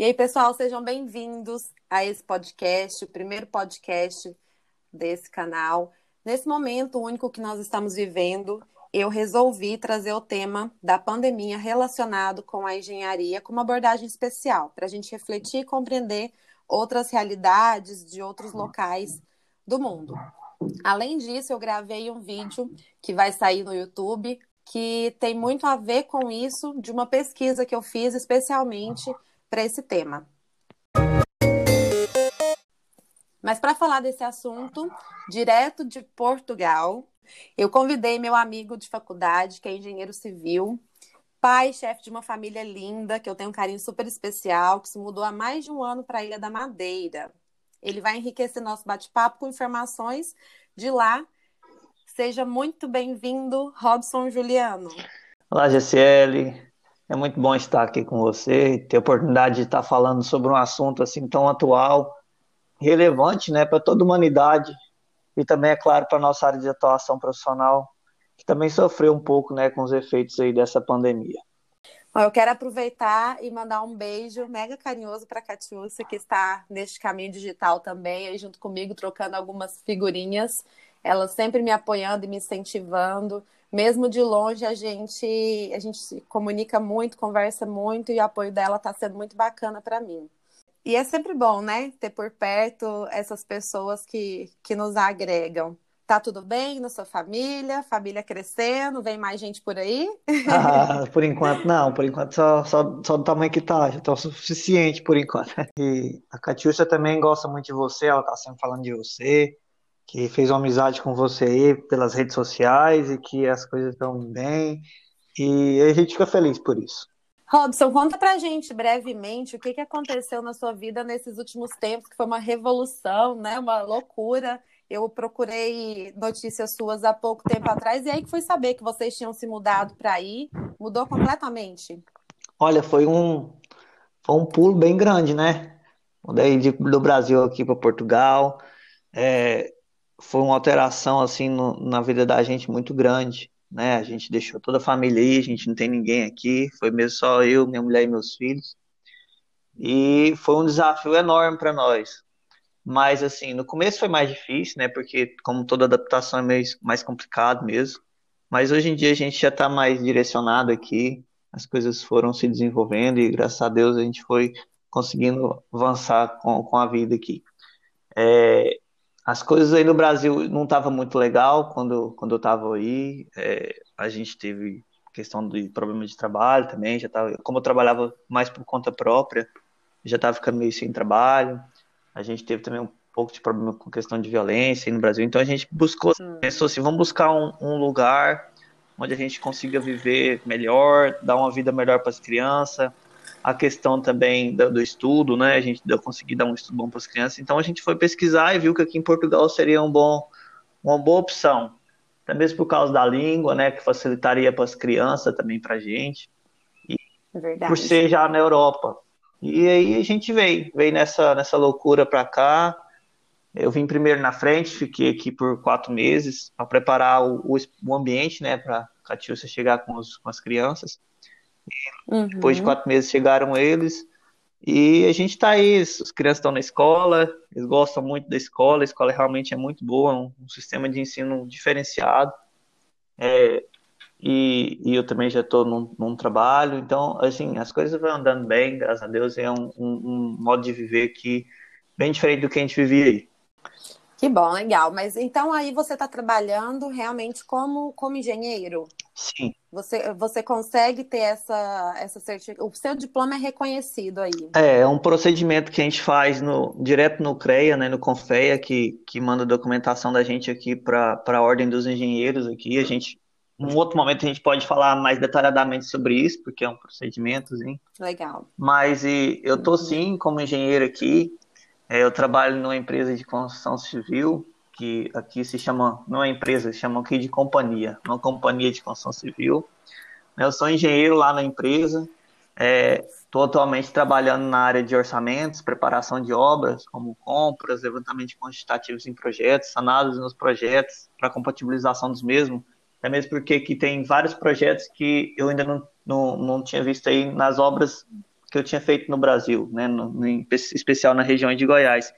E aí, pessoal, sejam bem-vindos a esse podcast, o primeiro podcast desse canal. Nesse momento único que nós estamos vivendo, eu resolvi trazer o tema da pandemia relacionado com a engenharia com uma abordagem especial, para a gente refletir e compreender outras realidades de outros locais do mundo. Além disso, eu gravei um vídeo que vai sair no YouTube que tem muito a ver com isso, de uma pesquisa que eu fiz especialmente para esse tema. Mas para falar desse assunto, direto de Portugal, eu convidei meu amigo de faculdade, que é engenheiro civil, pai, chefe de uma família linda, que eu tenho um carinho super especial, que se mudou há mais de um ano para a Ilha da Madeira. Ele vai enriquecer nosso bate-papo com informações de lá. Seja muito bem-vindo, Robson Juliano. Olá, GCL. É muito bom estar aqui com você, ter a oportunidade de estar falando sobre um assunto assim tão atual relevante né, para toda a humanidade e também, é claro, para nossa área de atuação profissional, que também sofreu um pouco né, com os efeitos aí dessa pandemia. Bom, eu quero aproveitar e mandar um beijo mega carinhoso para a Catiúcia, que está neste caminho digital também, aí junto comigo, trocando algumas figurinhas. Ela sempre me apoiando e me incentivando. Mesmo de longe, a gente, a gente se comunica muito, conversa muito, e o apoio dela está sendo muito bacana para mim. E é sempre bom, né? Ter por perto essas pessoas que, que nos agregam. Tá tudo bem na sua família? Família crescendo? Vem mais gente por aí? Ah, por enquanto não, por enquanto só, só, só do tamanho que tá, já tá o suficiente por enquanto. E a Catiúcia também gosta muito de você, ela tá sempre falando de você, que fez uma amizade com você aí pelas redes sociais e que as coisas estão bem. E a gente fica feliz por isso. Robson, conta pra gente brevemente o que, que aconteceu na sua vida nesses últimos tempos, que foi uma revolução, né? Uma loucura. Eu procurei notícias suas há pouco tempo atrás e aí que fui saber que vocês tinham se mudado para aí. Mudou completamente. Olha, foi um, foi um pulo bem grande, né? Mudei de, do Brasil aqui para Portugal. É, foi uma alteração assim no, na vida da gente muito grande né? A gente deixou toda a família aí, a gente não tem ninguém aqui, foi mesmo só eu, minha mulher e meus filhos. E foi um desafio enorme para nós. Mas assim, no começo foi mais difícil, né? Porque como toda adaptação é meio mais complicado mesmo. Mas hoje em dia a gente já está mais direcionado aqui, as coisas foram se desenvolvendo e graças a Deus a gente foi conseguindo avançar com, com a vida aqui. É, as coisas aí no Brasil não estavam muito legal quando, quando eu estava aí. É, a gente teve questão de problema de trabalho também. Já tava, como eu trabalhava mais por conta própria, já estava ficando meio sem trabalho. A gente teve também um pouco de problema com questão de violência no Brasil. Então a gente buscou, hum. pensou assim, vamos buscar um, um lugar onde a gente consiga viver melhor, dar uma vida melhor para as crianças, a questão também do, do estudo, né? A gente deu conseguir dar um estudo bom para as crianças. Então a gente foi pesquisar e viu que aqui em Portugal seria um bom, uma boa opção. Até mesmo por causa da língua, né? Que facilitaria para as crianças também para a gente. E Verdade. por ser já na Europa. E aí a gente veio, veio nessa, nessa loucura para cá. Eu vim primeiro na frente, fiquei aqui por quatro meses para preparar o, o, o, ambiente, né, para a Catiúcia chegar com, os, com as crianças. Uhum. Depois de quatro meses chegaram eles. E a gente está aí, as crianças estão na escola, eles gostam muito da escola, a escola realmente é muito boa, um, um sistema de ensino diferenciado. É, e, e, eu também já estou num, num, trabalho, então, assim, as coisas vão andando bem, graças a Deus, é um, um, um modo de viver que bem diferente do que a gente vivia aí. Que bom, legal. Mas então aí você está trabalhando realmente como, como engenheiro? Sim. Você, você consegue ter essa, essa certificação? O seu diploma é reconhecido aí? É, é um procedimento que a gente faz no, direto no CREA, né, no CONFEA, que, que manda documentação da gente aqui para a Ordem dos Engenheiros aqui. A gente, num outro momento a gente pode falar mais detalhadamente sobre isso, porque é um procedimento. Legal. Mas e, eu tô sim como engenheiro aqui, é, eu trabalho numa empresa de construção civil, que aqui se chama, não é empresa, se chama aqui de companhia, uma companhia de construção civil. Eu sou engenheiro lá na empresa, estou é, atualmente trabalhando na área de orçamentos, preparação de obras, como compras, levantamento quantitativos em projetos, análise nos projetos, para compatibilização dos mesmos, até mesmo porque aqui tem vários projetos que eu ainda não, não, não tinha visto aí nas obras que eu tinha feito no Brasil, né, no, em especial na região de Goiás,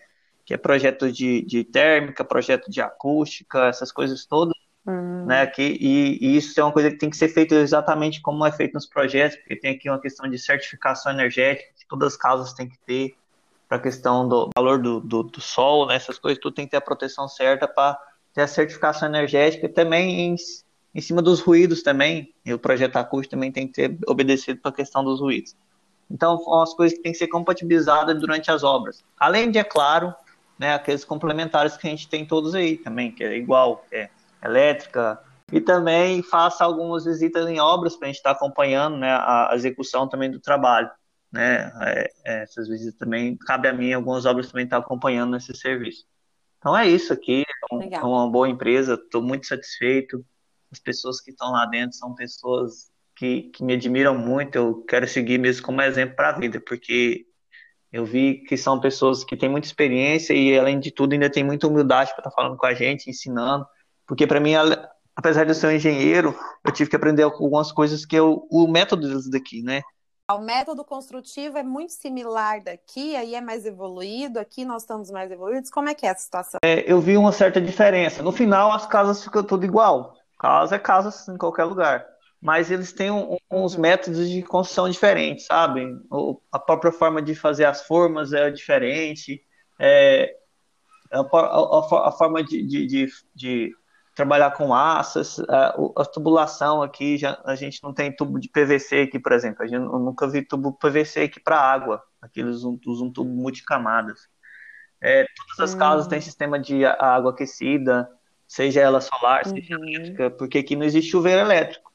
que é projeto de, de térmica, projeto de acústica, essas coisas todas, uhum. né, que, e, e, isso é uma coisa que tem que ser feito exatamente como é feito nos projetos, porque tem aqui uma questão de certificação energética, que todas as casas têm que ter, para a questão do valor do, do, do, sol, né, essas coisas, tudo tem que ter a proteção certa para ter a certificação energética e também em, em cima dos ruídos também, e o projeto acústico também tem que ter obedecido para a questão dos ruídos. Então, são as coisas que têm que ser compatibilizadas durante as obras. Além de, é claro, né, aqueles complementares que a gente tem todos aí também, que é igual, que é elétrica, e também faça algumas visitas em obras para a gente estar tá acompanhando né, a execução também do trabalho. Né? É, é, essas visitas também, cabe a mim, algumas obras também estar tá acompanhando esse serviço. Então é isso aqui, é, um, é uma boa empresa, estou muito satisfeito. As pessoas que estão lá dentro são pessoas que, que me admiram muito, eu quero seguir mesmo como exemplo para a vida, porque eu vi que são pessoas que têm muita experiência e, além de tudo, ainda tem muita humildade para estar tá falando com a gente, ensinando. Porque, para mim, apesar de eu ser um engenheiro, eu tive que aprender algumas coisas que eu, o método deles daqui, né? O método construtivo é muito similar daqui, aí é mais evoluído, aqui nós estamos mais evoluídos. Como é que é a situação? É, eu vi uma certa diferença. No final, as casas ficam tudo igual. Casa é casa em qualquer lugar mas eles têm um, uns métodos de construção diferentes, sabe? a própria forma de fazer as formas é diferente, é, a, a, a, forma de, de, de, de, trabalhar com aças, a, a, tubulação aqui, já, a gente não tem tubo de PVC aqui, por exemplo, a gente, eu nunca vi tubo PVC aqui para água, aqui eles usam, usam tubo multicamadas. É, todas as hum. casas têm sistema de água aquecida, seja ela solar, seja uhum. elétrica, porque aqui não existe chuveiro elétrico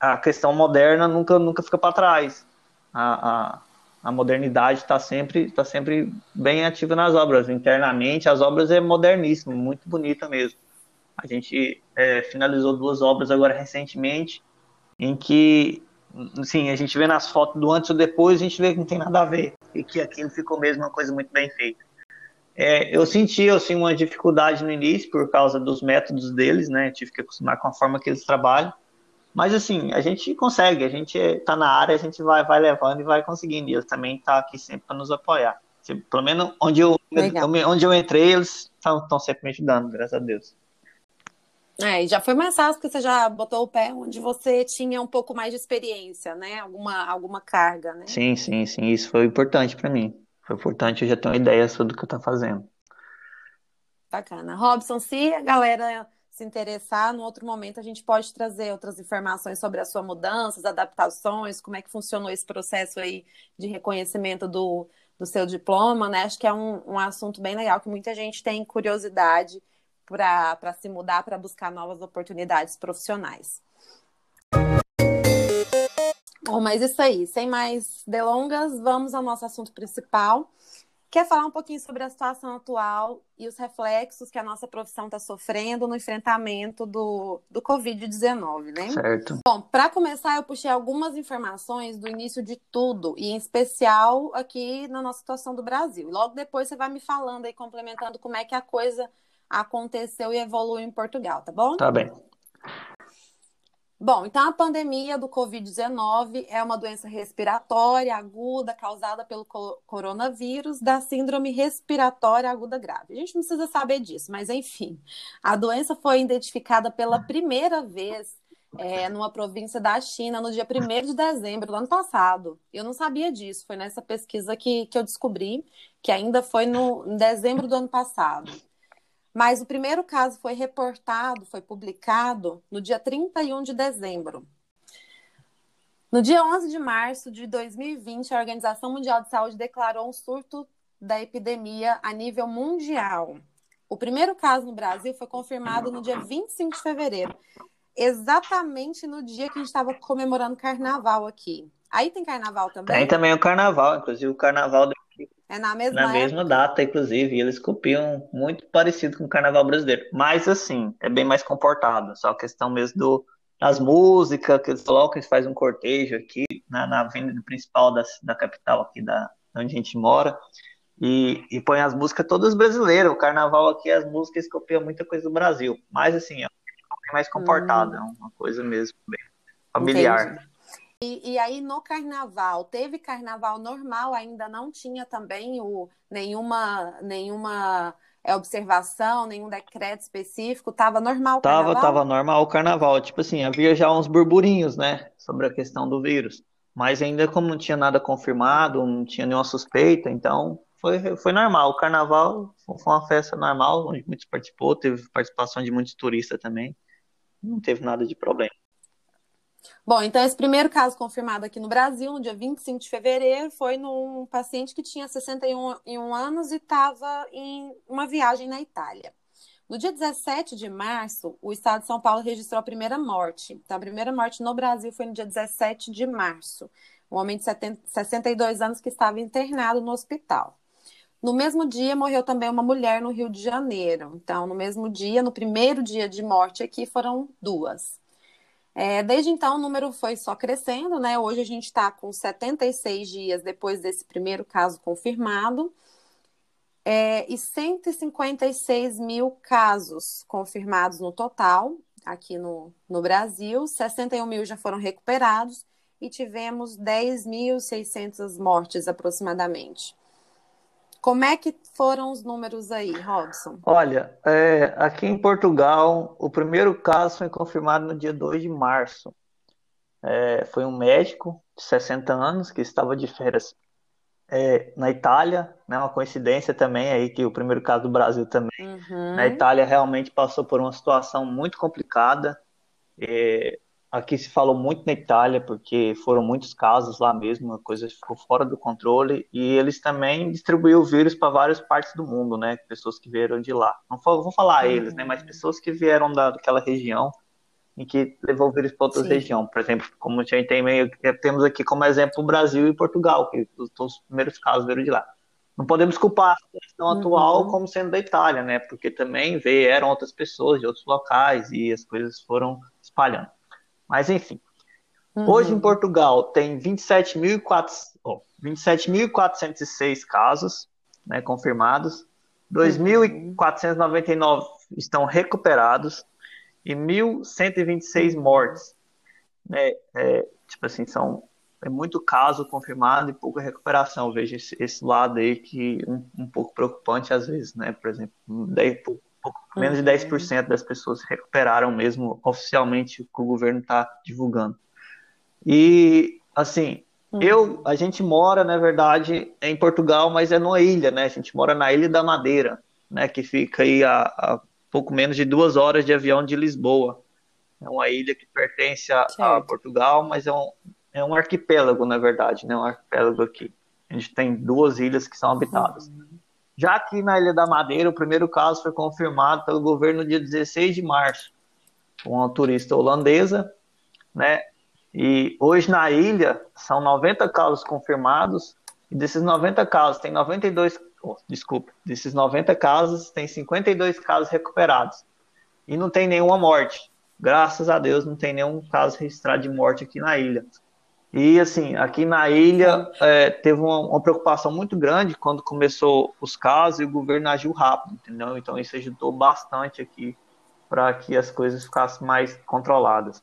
a questão moderna nunca, nunca fica para trás. A, a, a modernidade está sempre, tá sempre bem ativa nas obras. Internamente, as obras é moderníssimo, muito bonita mesmo. A gente é, finalizou duas obras agora recentemente, em que, sim, a gente vê nas fotos do antes ou depois, a gente vê que não tem nada a ver, e que aquilo ficou mesmo uma coisa muito bem feita. É, eu senti assim, uma dificuldade no início por causa dos métodos deles, né? Tive que acostumar com a forma que eles trabalham. Mas assim, a gente consegue, a gente está na área, a gente vai, vai levando e vai conseguindo. E eles também estão tá aqui sempre para nos apoiar. Pelo menos onde eu, eu, onde eu entrei, eles estão sempre me ajudando, graças a Deus. É, e já foi mais fácil porque você já botou o pé onde você tinha um pouco mais de experiência, né? Alguma, alguma carga, né? Sim, sim, sim. Isso foi importante para mim. Foi importante, eu já tenho uma ideia sobre o que eu estou fazendo. Bacana. Robson, se a galera se interessar, no outro momento a gente pode trazer outras informações sobre a sua mudanças, adaptações, como é que funcionou esse processo aí de reconhecimento do, do seu diploma, né? Acho que é um, um assunto bem legal que muita gente tem curiosidade para se mudar, para buscar novas oportunidades profissionais. Bom, mas isso aí, sem mais delongas, vamos ao nosso assunto principal, quer falar um pouquinho sobre a situação atual e os reflexos que a nossa profissão está sofrendo no enfrentamento do, do Covid-19, né? Certo. Bom, para começar, eu puxei algumas informações do início de tudo, e em especial aqui na nossa situação do Brasil. Logo depois você vai me falando aí, complementando como é que a coisa aconteceu e evoluiu em Portugal, tá bom? Tá bem. Bom, então a pandemia do Covid-19 é uma doença respiratória aguda causada pelo coronavírus da síndrome respiratória aguda grave. A gente não precisa saber disso, mas enfim, a doença foi identificada pela primeira vez é, numa província da China no dia 1 de dezembro do ano passado. Eu não sabia disso, foi nessa pesquisa que, que eu descobri, que ainda foi no, em dezembro do ano passado. Mas o primeiro caso foi reportado, foi publicado no dia 31 de dezembro. No dia 11 de março de 2020, a Organização Mundial de Saúde declarou um surto da epidemia a nível mundial. O primeiro caso no Brasil foi confirmado no dia 25 de fevereiro, exatamente no dia que a gente estava comemorando carnaval aqui. Aí tem carnaval também? Tem também o carnaval, inclusive o carnaval é na mesma, na mesma data, inclusive. E eles copiam muito parecido com o carnaval brasileiro. Mas, assim, é bem mais comportado. Só a questão mesmo do, das músicas que eles colocam, eles fazem um cortejo aqui na, na avenida principal da, da capital aqui da onde a gente mora. E, e põe as músicas todas brasileiras. O carnaval aqui, as músicas copiam muita coisa do Brasil. Mas, assim, é mais comportado. Hum. É uma coisa mesmo bem familiar. Entendi. E, e, aí no carnaval, teve carnaval normal, ainda não tinha também o, nenhuma, nenhuma é, observação, nenhum decreto específico, estava normal o tava, carnaval? Tava normal o carnaval, tipo assim, havia já uns burburinhos, né, sobre a questão do vírus, mas ainda como não tinha nada confirmado, não tinha nenhuma suspeita, então foi, foi normal, o carnaval foi uma festa normal, onde muitos participou, teve participação de muitos turistas também, não teve nada de problema. Bom, então esse primeiro caso confirmado aqui no Brasil, no dia 25 de fevereiro, foi num paciente que tinha 61 anos e estava em uma viagem na Itália. No dia 17 de março, o estado de São Paulo registrou a primeira morte. Então, a primeira morte no Brasil foi no dia 17 de março. Um homem de 70, 62 anos que estava internado no hospital. No mesmo dia, morreu também uma mulher no Rio de Janeiro. Então, no mesmo dia, no primeiro dia de morte aqui, foram duas. É, desde então, o número foi só crescendo, né? Hoje a gente está com 76 dias depois desse primeiro caso confirmado. É, e 156 mil casos confirmados no total aqui no, no Brasil, 61 mil já foram recuperados e tivemos 10.600 mortes aproximadamente. Como é que foram os números aí, Robson? Olha, é, aqui em Portugal, o primeiro caso foi confirmado no dia 2 de março. É, foi um médico de 60 anos que estava de férias é, na Itália, né, uma coincidência também aí que o primeiro caso do Brasil também. Uhum. Na Itália realmente passou por uma situação muito complicada. É, Aqui se falou muito na Itália, porque foram muitos casos lá mesmo, a coisa ficou fora do controle, e eles também distribuíram o vírus para várias partes do mundo, né? Pessoas que vieram de lá. Não vou falar eles, né? Mas pessoas que vieram daquela região e que levou o vírus para outras regiões. Por exemplo, como a gente tem meio, temos aqui como exemplo o Brasil e Portugal, que os, os primeiros casos vieram de lá. Não podemos culpar a situação uhum. atual como sendo da Itália, né? Porque também vieram outras pessoas de outros locais e as coisas foram espalhando. Mas enfim. Uhum. Hoje em Portugal tem 27.406 oh, 27 casos né, confirmados, 2.499 estão recuperados e 1.126 mortes. Né, é, tipo assim, são é muito caso confirmado e pouca recuperação. Eu vejo esse, esse lado aí que um, um, pouco preocupante às vezes, né? Por exemplo, 10, pouco menos de 10% das pessoas recuperaram mesmo oficialmente o que o governo está divulgando. E, assim, uhum. eu, a gente mora, na verdade, em Portugal, mas é numa ilha, né? A gente mora na Ilha da Madeira, né? Que fica aí a, a pouco menos de duas horas de avião de Lisboa. É uma ilha que pertence a, a Portugal, mas é um, é um arquipélago, na verdade, né? Um arquipélago aqui. A gente tem duas ilhas que são habitadas. Uhum. Já aqui na Ilha da Madeira, o primeiro caso foi confirmado pelo governo no dia 16 de março, com uma turista holandesa, né? E hoje na ilha são 90 casos confirmados, e desses 90 casos tem 92, oh, desculpa, desses 90 casos tem 52 casos recuperados. E não tem nenhuma morte. Graças a Deus não tem nenhum caso registrado de morte aqui na ilha. E assim, aqui na ilha é, teve uma, uma, preocupação muito grande quando começou os casos e o governo agiu rápido, entendeu? Então isso ajudou bastante aqui para que as coisas ficassem mais controladas.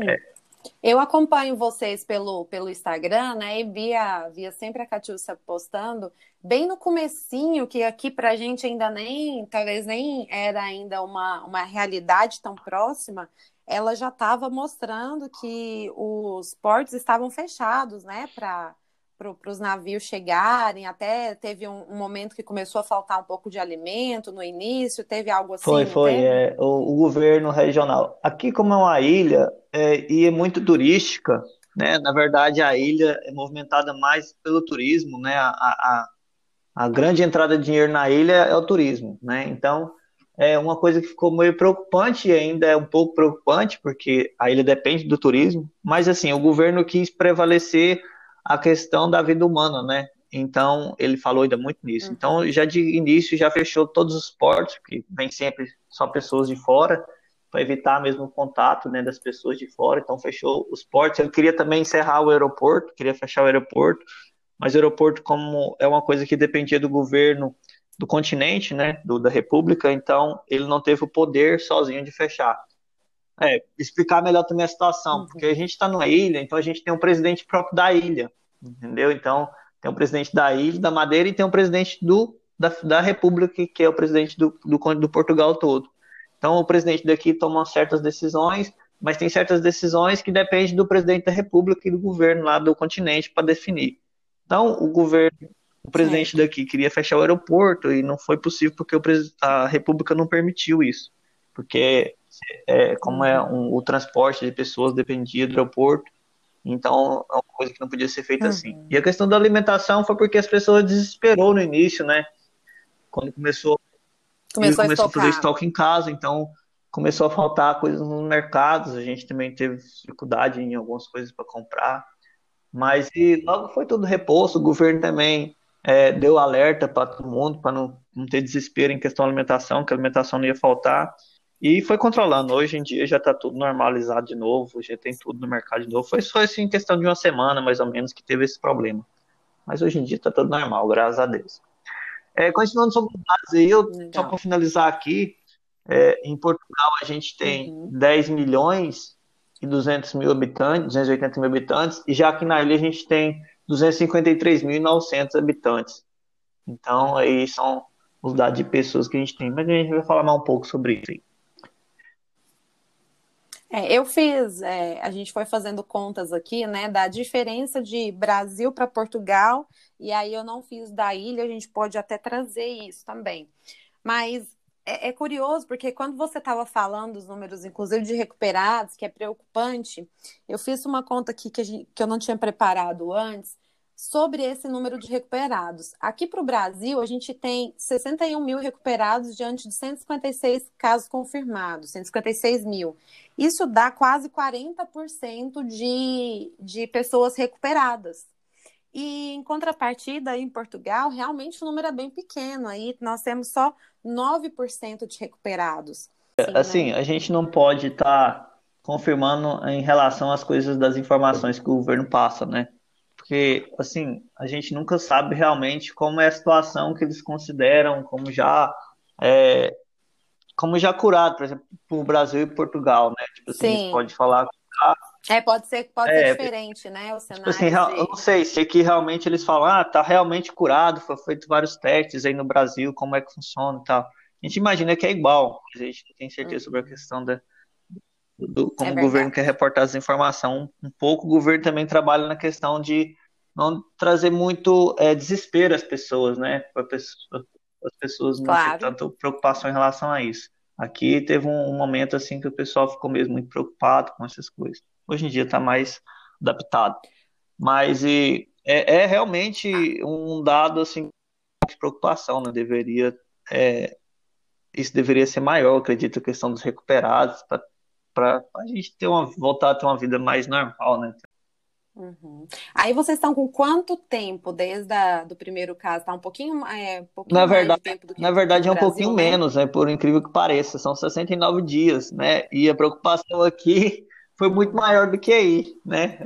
É. Eu acompanho vocês pelo, pelo Instagram, né? E via, via sempre a Catiúcia postando, bem no comecinho, que aqui pra gente ainda nem, talvez nem era ainda uma, uma realidade tão próxima, ela já estava mostrando que os portos estavam fechados, né, para para os navios chegarem, até teve um, um, momento que começou a faltar um pouco de alimento no início, teve algo assim? Foi, foi, é, o, o, governo regional. Aqui, como é uma ilha é, e é muito turística, né, na verdade a ilha é movimentada mais pelo turismo, né, a, a, a grande entrada de dinheiro na ilha é o turismo, né, então é uma coisa que ficou meio preocupante e ainda é um pouco preocupante, porque a ilha depende do turismo, mas assim, o governo quis prevalecer a questão da vida humana, né? Então, ele falou ainda muito nisso. Uhum. Então, já de início, já fechou todos os portos, que vem sempre só pessoas de fora, para evitar mesmo o contato né, das pessoas de fora. Então, fechou os portos. Ele queria também encerrar o aeroporto, queria fechar o aeroporto, mas o aeroporto, como é uma coisa que dependia do governo, do continente, né, do, da República, então ele não teve o poder sozinho de fechar. é, explicar melhor também a situação, uhum. porque a gente está numa ilha, então a gente tem um presidente próprio da ilha, entendeu? Então, tem um presidente da ilha, da Madeira, e tem um presidente do, da, da República, que é o presidente do, do, do Portugal todo. Então, o presidente daqui toma certas decisões, mas tem certas decisões que dependem do presidente da República e do governo lá do continente para definir. Então, o governo, o presidente daqui queria fechar o aeroporto e não foi possível porque a República não permitiu isso. Porque, é, como é uhum. um, o transporte de pessoas dependia do aeroporto, então, é uma coisa que não podia ser feita assim. uhum. assim. E a questão da alimentação foi porque as pessoas desesperou no início, né? Quando começou, começou, a, começou a fazer estoque em casa, então começou a faltar coisas nos mercados, a gente também teve dificuldade em algumas coisas para comprar. Mas e logo foi tudo reposto, o governo também é, deu alerta para todo mundo, para não, não ter desespero em questão da alimentação, que a alimentação não ia faltar. E foi controlando. Hoje em dia já está tudo normalizado de novo, já tem tudo no mercado de novo. Foi só assim, em questão de uma semana, mais ou menos, que teve esse problema. Mas hoje em dia está tudo normal, graças a Deus. É, continuando sobre os dados aí, eu, só para finalizar aqui, é, em Portugal a gente tem uhum. 10 milhões e 200 mil habitantes, 280 mil habitantes, e já aqui na ilha a gente tem 253.900 habitantes. Então, aí são os dados de pessoas que a gente tem. Mas a gente vai falar mais um pouco sobre isso aí. É, eu fiz, é, a gente foi fazendo contas aqui, né, da diferença de Brasil para Portugal, e aí eu não fiz da ilha, a gente pode até trazer isso também. Mas é, é curioso, porque quando você estava falando dos números, inclusive de recuperados, que é preocupante, eu fiz uma conta aqui que, gente, que eu não tinha preparado antes, sobre esse número de recuperados. Aqui para o Brasil, a gente tem 61 mil recuperados diante de 156 casos confirmados, 156 mil. Isso dá quase 40% de, de pessoas recuperadas. E em contrapartida, em Portugal, realmente o número é bem pequeno. Aí nós temos só 9% de recuperados. Assim, assim né? a gente não pode estar tá confirmando em relação às coisas das informações que o governo passa, né? porque assim a gente nunca sabe realmente como é a situação que eles consideram como já é, como já curado, por exemplo, o Brasil e Portugal, né? Tipo assim, Sim. pode falar é, pode ser, pode é, ser diferente, né? O cenário. Tipo assim, de... eu não sei se aqui realmente eles falam, ah, tá realmente curado, foi feito vários testes aí no Brasil, como é que funciona e tal. A gente imagina que é igual, mas a gente não tem certeza uhum. sobre a uhum. questão da, do, como é o governo quer reportar essa informação. Um pouco o governo também trabalha na questão de não trazer muito é, desespero às pessoas, né? Para as pessoas não claro. ter tanta preocupação em relação a isso. Aqui teve um, um, momento assim que o pessoal ficou mesmo muito preocupado com essas coisas. Hoje em dia está mais adaptado. Mas e, é, é, realmente um dado assim de preocupação, né? Deveria é, isso deveria ser maior, acredito, a questão dos recuperados, para a gente ter uma, voltar a ter uma vida mais normal, né? Uhum. Aí vocês estão com quanto tempo desde a, do primeiro caso? Está um pouquinho, é, um pouquinho na verdade, Na verdade, é um Brasil, pouquinho né? menos, né? Por incrível que pareça, são 69 dias, né? E a preocupação aqui foi muito maior do que aí, né?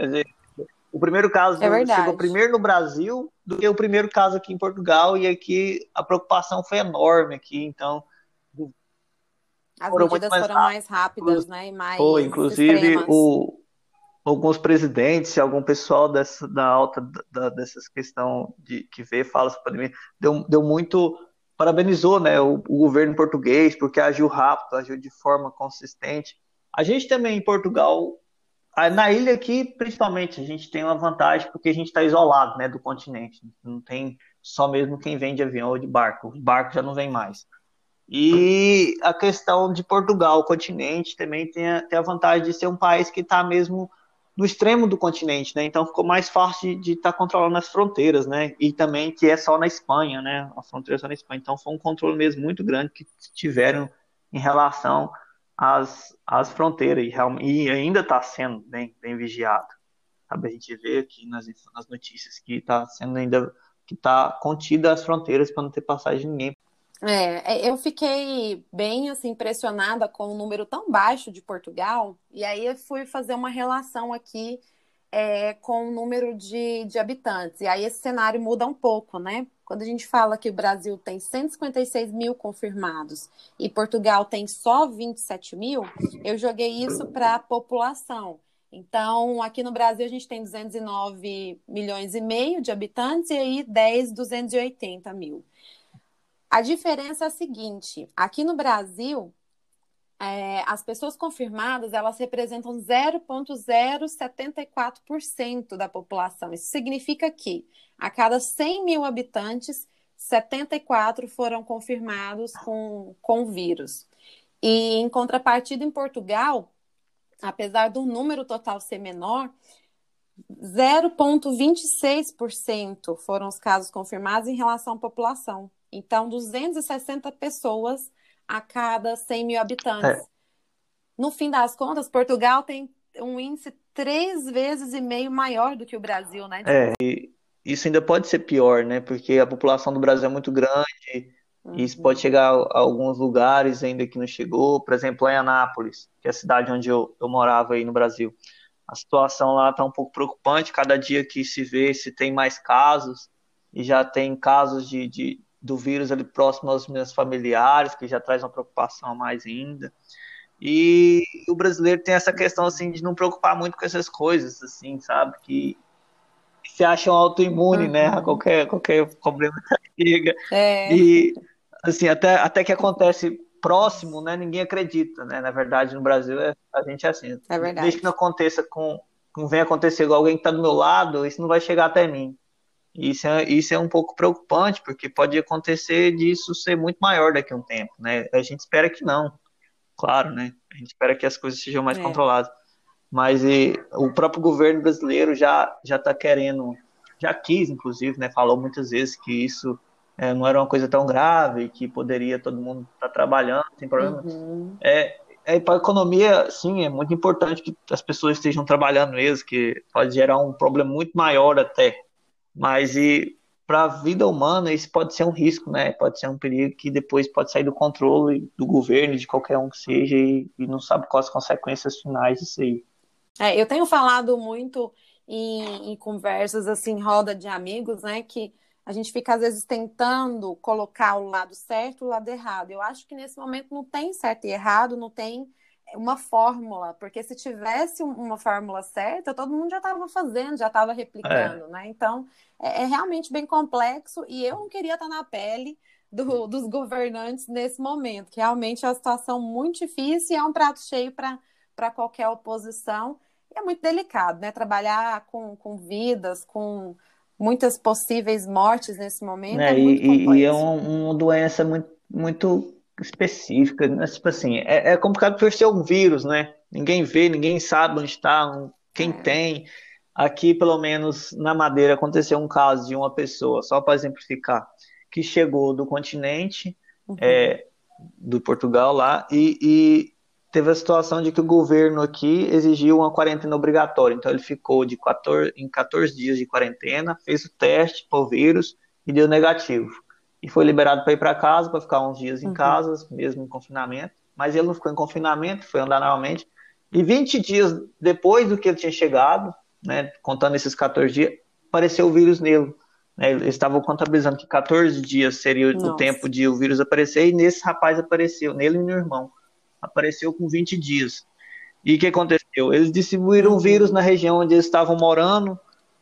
O primeiro caso é chegou primeiro no Brasil do que o primeiro caso aqui em Portugal, e aqui a preocupação foi enorme aqui, então as foram medidas mais foram mais rápidas, né? E mais Foi, inclusive o, alguns presidentes, algum pessoal dessa, da alta da, dessas questão de que vê, fala sobre pandemia, deu, deu muito, parabenizou, né, o, o, governo português porque agiu rápido, agiu de forma consistente. A gente também em Portugal, na ilha aqui, principalmente, a gente tem uma vantagem porque a gente está isolado, né, do continente. Não tem só mesmo quem vem de avião ou de barco. O barco já não vem mais. E a questão de Portugal, o continente, também tem a, tem a vantagem de ser um país que está mesmo no extremo do continente, né? Então ficou mais fácil de estar tá controlando as fronteiras, né? E também que é só na Espanha, né? A fronteira é só na Espanha. Então foi um controle mesmo muito grande que tiveram em relação às, às fronteiras e, e ainda está sendo bem, bem vigiado. Sabe? A gente vê aqui nas, nas notícias que está sendo ainda que está contida as fronteiras para não ter passagem de ninguém é, é, eu fiquei bem assim impressionada com o número tão baixo de Portugal, e aí eu fui fazer uma relação aqui é, com o número de, de habitantes. E aí esse cenário muda um pouco, né? Quando a gente fala que o Brasil tem 156 mil confirmados e Portugal tem só 27 mil, eu joguei isso para a população. Então, aqui no Brasil a gente tem 209 milhões e meio de habitantes e aí 10, 280 mil. A diferença é a seguinte: aqui no Brasil, é, as pessoas confirmadas elas representam 0,074% da população. Isso significa que a cada 100 mil habitantes, 74 foram confirmados com, com vírus. E em contrapartida, em Portugal, apesar do número total ser menor, 0,26% foram os casos confirmados em relação à população. Então, 260 pessoas a cada 100 mil habitantes. É. No fim das contas, Portugal tem um índice três vezes e meio maior do que o Brasil, né? É, e isso ainda pode ser pior, né? Porque a população do Brasil é muito grande, uhum. e isso pode chegar a alguns lugares ainda que não chegou. Por exemplo, lá em Anápolis, que é a cidade onde eu, eu morava aí no Brasil. A situação lá está um pouco preocupante. Cada dia que se vê se tem mais casos, e já tem casos de, de do vírus ali próximo aos meus familiares, que já traz uma preocupação a mais ainda. E o brasileiro tem essa questão assim de não preocupar muito com essas coisas, assim, sabe? Que se acham autoimune, uhum. né? A qualquer, qualquer problema que chega. É. E, assim, até, até que acontece próximo, né? Ninguém acredita, né? Na verdade, no Brasil, é, a gente é assim. É verdade. Desde que não aconteça com... Não venha acontecer com alguém que está do meu lado, isso não vai chegar até mim. Isso é, isso é um pouco preocupante, porque pode acontecer disso ser muito maior daqui a um tempo, né? A gente espera que não, claro, né? A gente espera que as coisas sejam mais é. controladas mas e, o próprio governo brasileiro já já está querendo, já quis, inclusive, né, falou muitas vezes que isso é, não era uma coisa tão grave, que poderia todo mundo estar tá trabalhando sem problema. Uhum. É, é para a economia, sim, é muito importante que as pessoas estejam trabalhando mesmo, que pode gerar um problema muito maior até. Mas e para a vida humana isso pode ser um risco, né? Pode ser um perigo que depois pode sair do controle do governo, de qualquer um que seja, e, e não sabe quais as consequências finais disso aí. É, eu tenho falado muito em, em, conversas assim, roda de amigos, né? Que a gente fica às vezes tentando colocar o lado certo o lado errado. Eu acho que nesse momento não tem certo e errado, não tem uma fórmula, porque se tivesse uma fórmula certa, todo mundo já estava fazendo, já estava replicando, é. né? Então é, é, realmente bem complexo e eu não queria estar na pele do, dos governantes nesse momento, que realmente é uma situação muito difícil e é um prato cheio para qualquer oposição é muito delicado, né? Trabalhar com, com vidas, com muitas possíveis mortes nesse momento é, é muito e. E é um, uma doença muito, muito específica, né? Tipo assim, é, é complicado por ser um vírus, né? Ninguém vê, ninguém sabe onde está, quem é. tem. Aqui, pelo menos na Madeira, aconteceu um caso de uma pessoa, só para exemplificar, que chegou do continente, uhum. é, do Portugal lá, e, e teve a situação de que o governo aqui exigiu uma quarentena obrigatória. Então ele ficou de 14, em 14 dias de quarentena, fez o teste para o vírus e deu negativo. E foi liberado para ir para casa, para ficar uns dias em uhum. casa, mesmo em confinamento. Mas ele não ficou em confinamento, foi andar normalmente. E 20 dias depois do que ele tinha chegado, né, contando esses 14 dias, apareceu o vírus nele. Né, eles estavam contabilizando que 14 dias seria Nossa. o tempo de o vírus aparecer, e nesse rapaz apareceu, nele e meu irmão apareceu com 20 dias. E o que aconteceu? Eles distribuíram o vírus na região onde eles estavam morando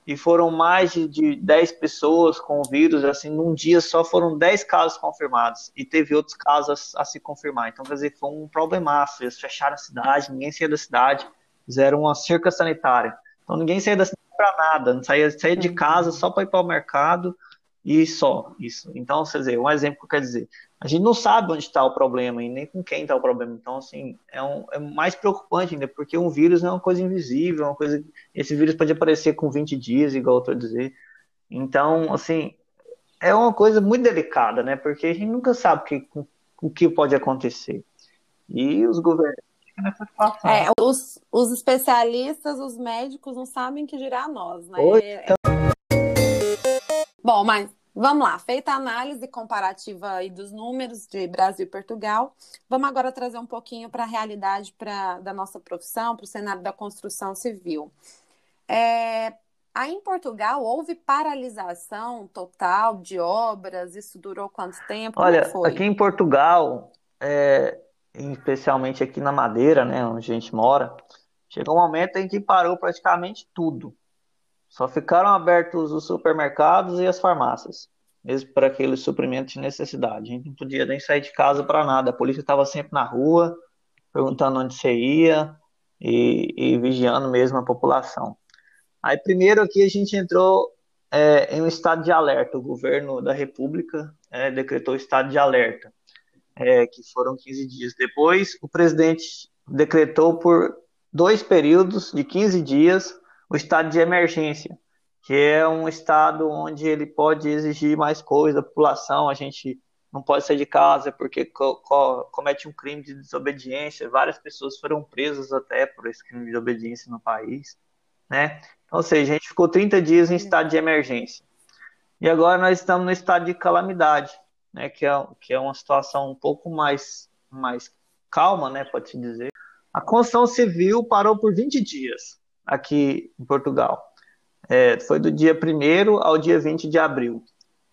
e foram mais de 10 pessoas com o vírus, assim, num dia só foram 10 casos confirmados e teve outros casos a, a se confirmar. Então, quer dizer, foi um problemaço. Eles fecharam a cidade, ninguém saía da cidade, fizeram uma cerca sanitária. Então, ninguém saía da cidade para nada, não saía, saía de casa só para ir para o mercado e só isso. Então, quer dizer, um exemplo que eu quero dizer a gente não sabe onde está o problema e nem com quem está o problema. Então, assim, é, um, é mais preocupante ainda, porque um vírus é uma coisa invisível, é uma coisa. Esse vírus pode aparecer com 20 dias, igual eu estou dizer. Então, assim, é uma coisa muito delicada, né? Porque a gente nunca sabe que, o que pode acontecer. E os governos é, os, os especialistas, os médicos não sabem que dirá nós, né? Oi, então... Bom, mas Vamos lá, feita a análise comparativa aí dos números de Brasil e Portugal, vamos agora trazer um pouquinho para a realidade pra, da nossa profissão, para o cenário da construção civil. É, aí em Portugal houve paralisação total de obras, isso durou quanto tempo? Olha, aqui em Portugal, é, especialmente aqui na Madeira, né, onde a gente mora, chegou um momento em que parou praticamente tudo. Só ficaram abertos os supermercados e as farmácias, mesmo para aqueles suprimentos de necessidade. A gente não podia nem sair de casa para nada. A polícia estava sempre na rua, perguntando onde você ia e, e, vigiando mesmo a população. Aí, primeiro aqui, a gente entrou é, em um estado de alerta. O governo da República é, decretou estado de alerta, é, que foram 15 dias. Depois, o presidente decretou por dois períodos de 15 dias o estado de emergência, que é um estado onde ele pode exigir mais coisa da população, a gente não pode sair de casa porque co co comete um crime de desobediência, várias pessoas foram presas até por esse crime de desobediência no país, né? Ou seja, a gente ficou 30 dias em estado de emergência. E agora nós estamos no estado de calamidade, né, que é, que é uma situação um pouco mais, mais calma, né, pode-se dizer. A construção civil parou por 20 dias aqui em Portugal. É, foi do dia 1 ao dia 20 de abril.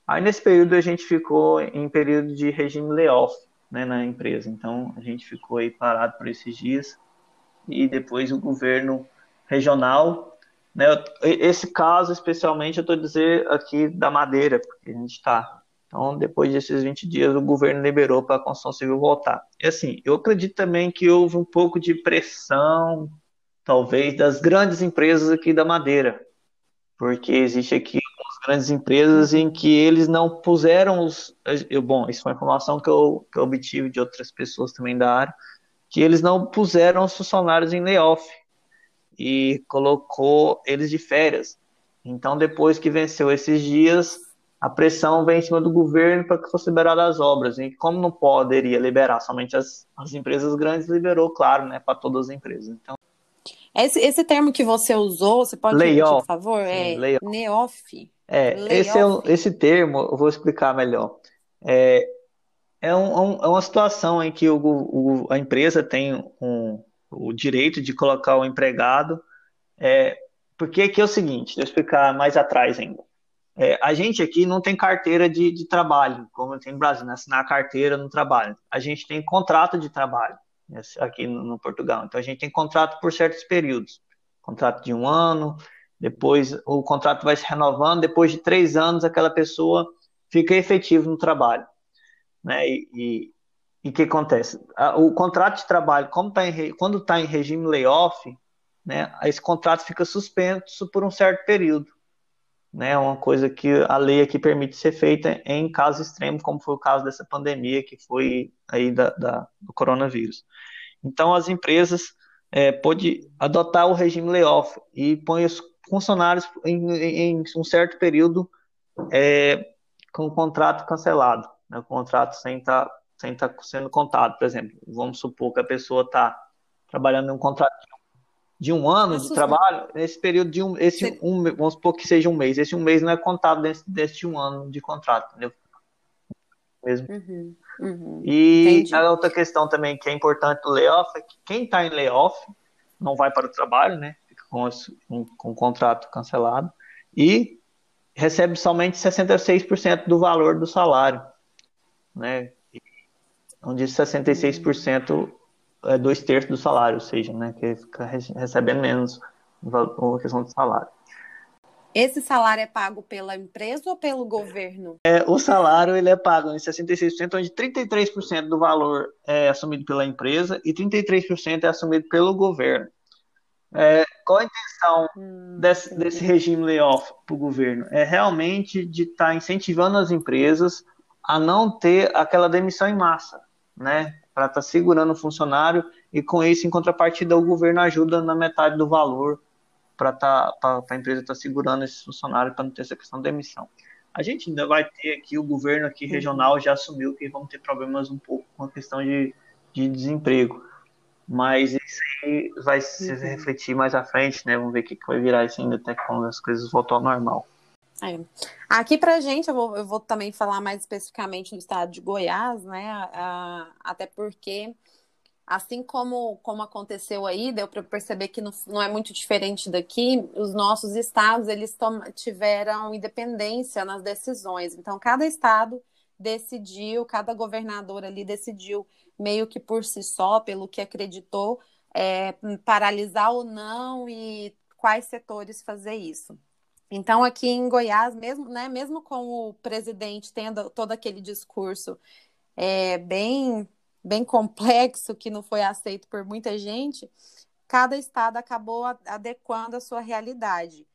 Aí nesse período a gente ficou em período de regime layoff né, na empresa. Então a gente ficou aí parado por esses dias e depois o governo regional, né, esse caso especialmente eu estou dizer aqui da Madeira, porque a gente está. Então depois desses 20 dias o governo liberou para a construção civil voltar. E assim, eu acredito também que houve um pouco de pressão talvez, das grandes empresas aqui da Madeira, porque existe aqui algumas grandes empresas em que eles não puseram os. Eu, bom, isso foi uma informação que eu, que eu obtive de outras pessoas também da área, que eles não puseram os funcionários em layoff e colocou eles de férias. Então, depois que venceu esses dias, a pressão vem em cima do governo para que fosse liberadas as obras. E como não poderia liberar somente as, as empresas grandes, liberou, claro, né, para todas as empresas. Então, esse, esse termo que você usou, você pode repetir, por favor? É layoff. neoff. É, esse, é um, esse termo, eu vou explicar melhor. É, é, um, é uma situação em que o, o, a empresa tem um, o direito de colocar o empregado. É, porque aqui é o seguinte, deixa eu explicar mais atrás ainda. É, a gente aqui não tem carteira de, de trabalho, como tem no Brasil, né? assinar carteira no trabalho. A gente tem contrato de trabalho aqui no, Portugal. Então a gente tem contrato por certos períodos, contrato de um ano, depois o contrato vai se renovando, depois de três anos aquela pessoa fica efetiva no trabalho, né? E o que acontece? O contrato de trabalho, tá em, quando está em regime layoff, né? Esse contrato fica suspenso por um certo período, né? É uma coisa que a lei aqui permite ser feita em casos extremos, como foi o caso dessa pandemia que foi aí da, da do coronavírus. Então, as empresas é, podem adotar o regime layoff e põe os funcionários em, em um certo período é, com o contrato cancelado, né, o contrato sem estar tá, sem tá sendo contado. Por exemplo, vamos supor que a pessoa está trabalhando em um contrato de um ano de trabalho, nesse período de um, esse um, vamos supor que seja um mês, esse um mês não é contado desse, desse um ano de contrato, entendeu? Mesmo. Uhum. Uhum, e entendi. a outra questão também que é importante do layoff é que quem está em layoff não vai para o trabalho, né? Fica com, com, com o contrato cancelado e recebe somente 66% do valor do salário, né? Onde 66% é dois terços do salário, ou seja, né? Que fica recebendo menos a questão do salário. Esse salário é pago pela empresa ou pelo governo? É, o salário ele é pago em 66%, onde 33% do valor é assumido pela empresa e 33% é assumido pelo governo. É, qual a intenção hum, desse, desse, regime layoff para o governo? É realmente de estar tá incentivando as empresas a não ter aquela demissão em massa, né? Para estar tá segurando o funcionário e com isso, em contrapartida, o governo ajuda na metade do valor para tá, a empresa estar tá segurando esses funcionários para não ter essa questão de demissão. A gente ainda vai ter aqui, o governo aqui regional já assumiu que vão ter problemas um pouco com a questão de, de desemprego. Mas isso aí vai se uhum. refletir mais à frente, né? Vamos ver o que, que vai virar isso ainda até quando as coisas voltam ao normal. É. Aqui pra gente, eu vou, eu vou também falar mais especificamente do estado de Goiás, né? até porque assim como, como aconteceu aí, deu para perceber que não, não, é muito diferente daqui, os nossos estados eles tiveram independência nas decisões. Então, cada estado decidiu, cada governador ali decidiu meio que por si só, pelo que acreditou, é, paralisar ou não e quais setores fazer isso. Então, aqui em Goiás, mesmo, né, mesmo com o presidente tendo todo aquele discurso é, bem, bem complexo, que não foi aceito por muita gente, cada estado acabou adequando a sua realidade.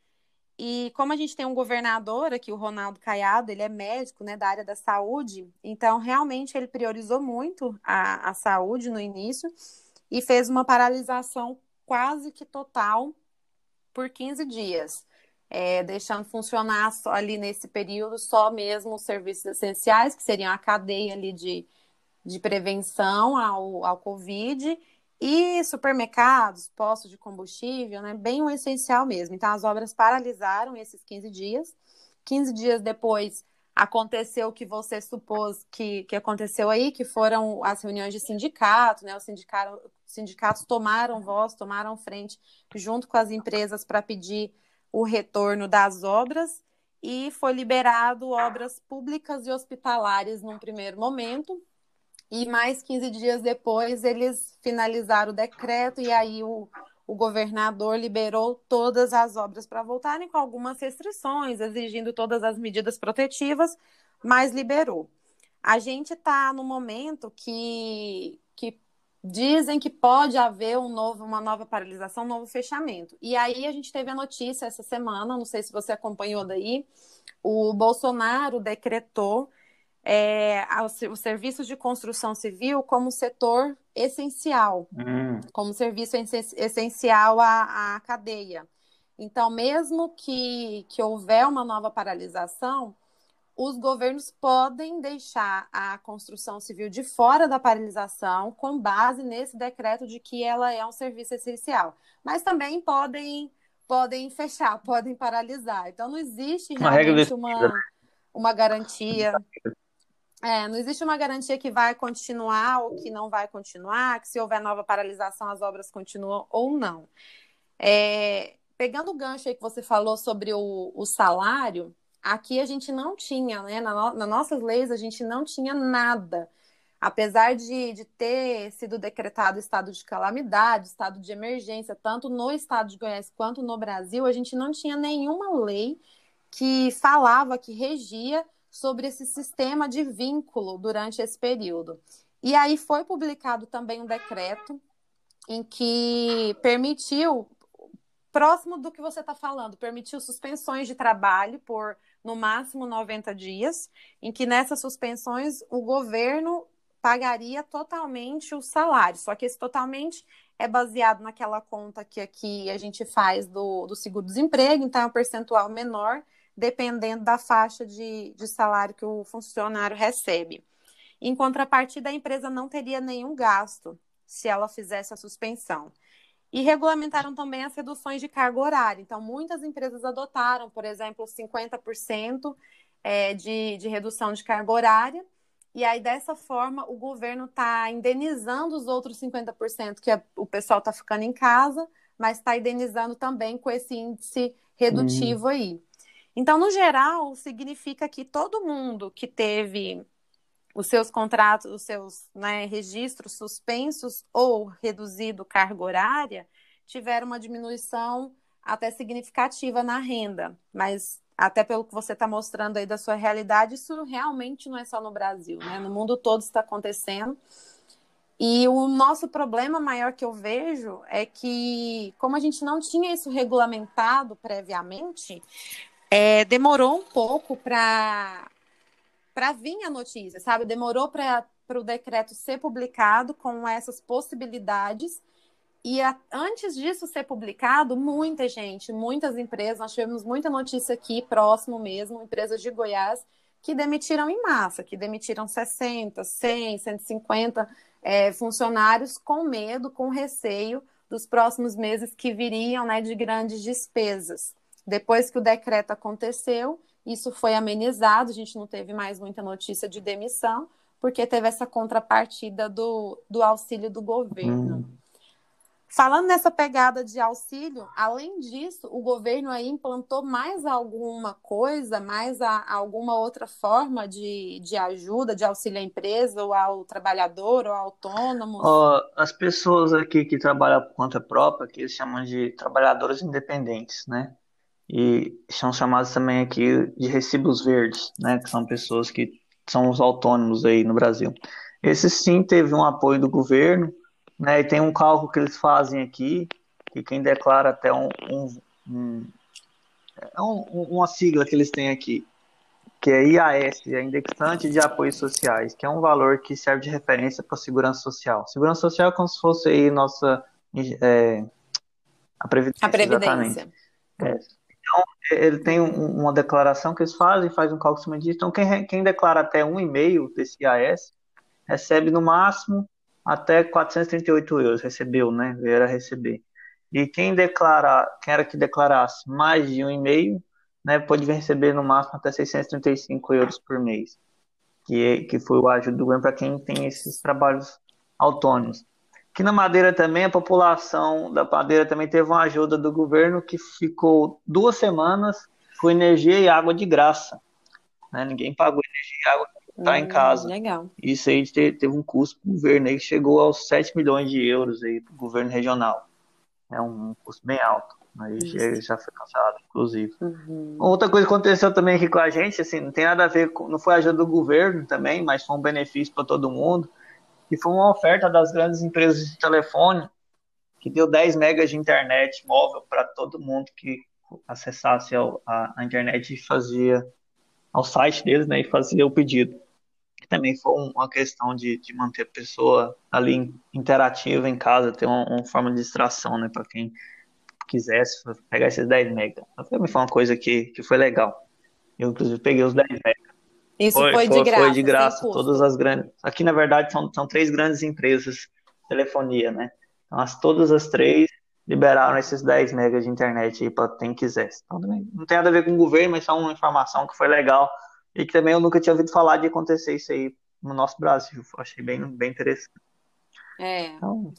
E como a gente tem um governador aqui, o Ronaldo Caiado, ele é médico né, da área da saúde, então realmente ele priorizou muito a, a saúde no início e fez uma paralisação quase que total por 15 dias, é, deixando funcionar ali nesse período só mesmo os serviços essenciais, que seriam a cadeia ali de, de prevenção ao, ao Covid, e supermercados, postos de combustível, né? Bem o essencial mesmo. Então, as obras paralisaram esses 15 dias. 15 dias depois, aconteceu o que você supôs que, que aconteceu aí, que foram as reuniões de sindicato, né? Os sindicatos, sindicatos tomaram voz, tomaram frente junto com as empresas para pedir o retorno das obras e foi liberado obras públicas e hospitalares num primeiro momento, e mais 15 dias depois eles finalizaram o decreto e aí o, o governador liberou todas as obras para voltarem com algumas restrições, exigindo todas as medidas protetivas, mas liberou. A gente está no momento que, que dizem que pode haver um novo, uma nova paralisação, um novo fechamento. E aí a gente teve a notícia essa semana, não sei se você acompanhou daí, o Bolsonaro decretou é, os serviços de construção civil como setor essencial, hum. como serviço essencial à, à cadeia. Então, mesmo que, que houver uma nova paralisação, os governos podem deixar a construção civil de fora da paralisação com base nesse decreto de que ela é um serviço essencial. Mas também podem, podem fechar, podem paralisar. Então, não existe realmente uma, uma, uma garantia. É, não existe uma garantia que vai continuar ou que não vai continuar, que se houver nova paralisação as obras continuam ou não. É, pegando o gancho aí que você falou sobre o, o salário, aqui a gente não tinha, né? Na, nas nossas leis a gente não tinha nada. Apesar de, de ter sido decretado estado de calamidade, estado de emergência, tanto no estado de Goiás quanto no Brasil, a gente não tinha nenhuma lei que falava, que regia sobre esse sistema de vínculo durante esse período. E aí foi publicado também um decreto em que permitiu, próximo do que você está falando, permitiu suspensões de trabalho por no máximo 90 dias, em que nessas suspensões o governo pagaria totalmente o salário, só que esse totalmente é baseado naquela conta que aqui a gente faz do, do seguro-desemprego, então é um percentual menor dependendo da faixa de, de salário que o funcionário recebe. Em contrapartida, a empresa não teria nenhum gasto se ela fizesse a suspensão. E regulamentaram também as reduções de carga horária. Então, muitas empresas adotaram, por exemplo, 50% é, de, de redução de carga horária. E aí, dessa forma, o governo está indenizando os outros 50% que é, o pessoal está ficando em casa, mas está indenizando também com esse índice redutivo hum. aí. Então, no geral, significa que todo mundo que teve os seus contratos, os seus né, registros suspensos ou reduzido carga horária, tiveram uma diminuição até significativa na renda. Mas até pelo que você está mostrando aí da sua realidade, isso realmente não é só no Brasil, né? No mundo todo está acontecendo. E o nosso problema maior que eu vejo é que, como a gente não tinha isso regulamentado previamente, é, demorou um pouco para para vir a notícia, sabe? Demorou para o decreto ser publicado com essas possibilidades. E a, antes disso ser publicado, muita gente, muitas empresas, nós tivemos muita notícia aqui, próximo mesmo, empresas de Goiás, que demitiram em massa, que demitiram 60, 100, 150 é, funcionários com medo, com receio dos próximos meses que viriam né, de grandes despesas. Depois que o decreto aconteceu, isso foi amenizado, a gente não teve mais muita notícia de demissão, porque teve essa contrapartida do, do auxílio do governo. Hum. Falando nessa pegada de auxílio, além disso, o governo aí implantou mais alguma coisa, mais a, alguma outra forma de, de ajuda, de auxílio à empresa, ou ao trabalhador, ou ao autônomo? Oh, as pessoas aqui que trabalham por conta própria, que eles chamam de trabalhadores independentes, né? E são chamados também aqui de recibos verdes, né? Que são pessoas que são os autônomos aí no Brasil. Esse sim teve um apoio do governo, né? E tem um cálculo que eles fazem aqui, que quem declara até um, um, um, é um, uma sigla que eles têm aqui, que é IAS, é Indexante de Apoios Sociais, que é um valor que serve de referência para a segurança social. Segurança social é como se fosse aí nossa é, a previdência. A previdência. É. Então, ele tem um, uma declaração que eles fazem, faz um cálculo cima disso. Então, quem, quem declara até um e-mail desse IAS recebe no máximo até 438 euros, recebeu, né? Era receber. E quem declara, quem era que declarasse mais de um e-mail, né, pode receber no máximo até 635 euros por mês, que, que foi o ajuda do governo para quem tem esses trabalhos autônomos. Aqui na Madeira também, a população da Madeira também teve uma ajuda do governo que ficou duas semanas com energia e água de graça. Né? Ninguém pagou energia e água tá hum, em casa. Legal. Isso aí teve, um custo para o governo aí que chegou aos 7 milhões de euros aí para o governo regional. É um, custo bem alto. Aí já, já, foi cancelado, inclusive. Uhum. Outra coisa que aconteceu também aqui com a gente, assim, não tem nada a ver com. Não foi ajuda do governo também, mas foi um benefício para todo mundo. E foi uma oferta das grandes empresas de telefone que deu 10 megas de internet móvel para todo mundo que acessasse a, a internet e fazia ao site deles, né, e fazia o pedido também foi uma questão de, de manter a pessoa ali interativa em casa, ter uma, uma forma de distração, né, para quem quisesse pegar esses 10 megas. Também foi uma coisa que, que foi legal. Eu, inclusive, peguei os 10 megas. Isso foi, foi, de graça. Foi de graça. Todas as grandes. Aqui, na verdade, são, são três grandes empresas de telefonia, né? Então, as, todas as três liberaram esses 10 megas de internet aí para quem quisesse. Então, não tem nada a ver com o governo, mas só uma informação que foi legal e que também eu nunca tinha ouvido falar de acontecer isso aí no nosso Brasil. Achei bem, bem interessante. É. Então,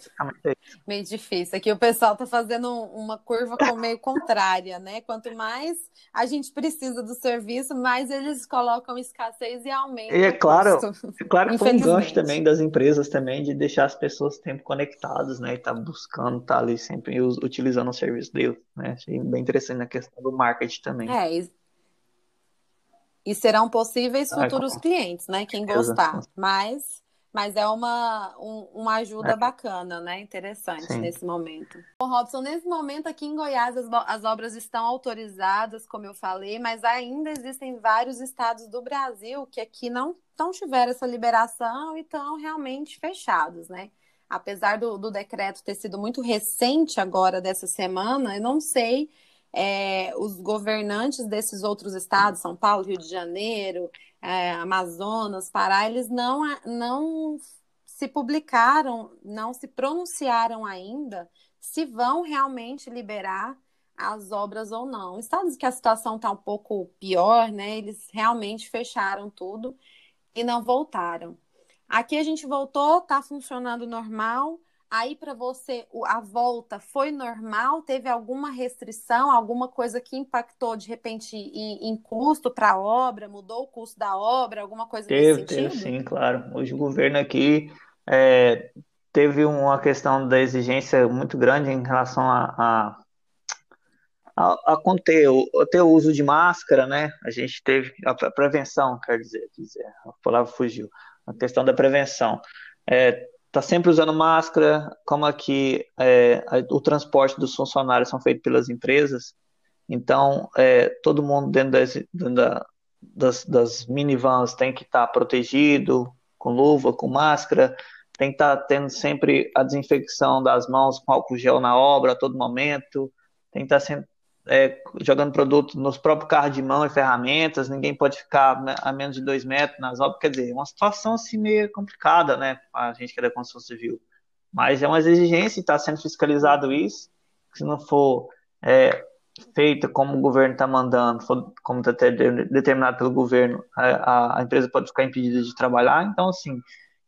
é meio difícil. Aqui o pessoal está fazendo uma curva meio contrária, né? Quanto mais a gente precisa do serviço, mais eles colocam escassez e aumentam. E é claro, é claro que foi um gancho também das empresas também de deixar as pessoas sempre conectadas, né? E tá buscando, tá ali sempre utilizando o serviço deles, né? Achei bem interessante na questão do marketing também. É, e serão possíveis futuros clientes, né? Quem gostar. Mas, mas é uma, um, uma ajuda é. bacana, né? Interessante Sim. nesse momento. Bom, Robson, nesse momento aqui em Goiás as, as obras estão autorizadas, como eu falei, mas ainda existem vários estados do Brasil que aqui não, não tiveram essa liberação e estão realmente fechados, né? Apesar do, do decreto ter sido muito recente agora dessa semana, eu não sei é, os governantes desses outros estados, São Paulo, Rio de Janeiro, é, Amazonas, Pará, eles não, não se publicaram, não se pronunciaram ainda se vão realmente liberar as obras ou não. Estados que a situação está um pouco pior, né? Eles realmente fecharam tudo e não voltaram. Aqui a gente voltou, está funcionando normal. Aí para você a volta foi normal? Teve alguma restrição, alguma coisa que impactou de repente em, em custo para a obra? Mudou o custo da obra? Alguma coisa teve, nesse sentido? Teve, sim, claro. Hoje o governo aqui é, teve uma questão da exigência muito grande em relação a, a, a, a conter, o, ter o uso de máscara, né? A gente teve a prevenção, quer dizer, dizer a palavra fugiu. A questão da prevenção. É, tá sempre usando máscara, como aqui é, o transporte dos funcionários são feitos pelas empresas, então é, todo mundo dentro, das, dentro da, das, das, minivans tem que estar tá protegido, com luva, com máscara, tem que estar tá tendo sempre a desinfecção das mãos com álcool gel na obra a todo momento, tem que estar tá é, jogando produto nos próprios carros de mão e ferramentas, ninguém pode ficar né, a menos de dois metros nas obras, quer dizer, uma situação assim meio complicada, né, a gente que é da construção civil. Mas é uma exigência e está sendo fiscalizado isso, se não for é, feita como o governo está mandando, como está determinado pelo governo, a, a, empresa pode ficar impedida de trabalhar. Então, assim,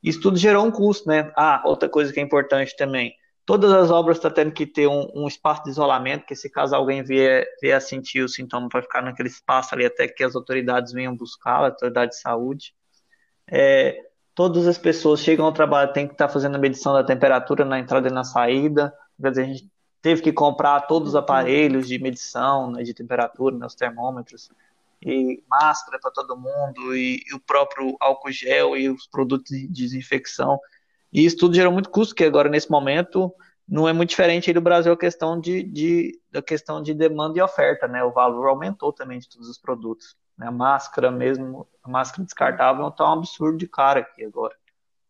isso tudo gerou um custo, né? Ah, outra coisa que é importante também, todas as obras estão tá tendo que ter um, um, espaço de isolamento, que se caso alguém vier, vier a sentir o sintoma, vai ficar naquele espaço ali até que as autoridades venham buscar, a autoridade de saúde. É, todas as pessoas chegam ao trabalho, tem que estar tá fazendo a medição da temperatura na entrada e na saída. Quer dizer, a gente teve que comprar todos os aparelhos de medição né, de temperatura, né, os termômetros, e máscara para todo mundo, e, e, o próprio álcool gel e os produtos de desinfecção. E isso tudo gerou muito custo, que agora, nesse momento, não é muito diferente aí do Brasil a questão de, de, da questão de demanda e oferta, né? O valor aumentou também de todos os produtos. Né? A máscara mesmo, a máscara descartável está um absurdo de cara aqui agora.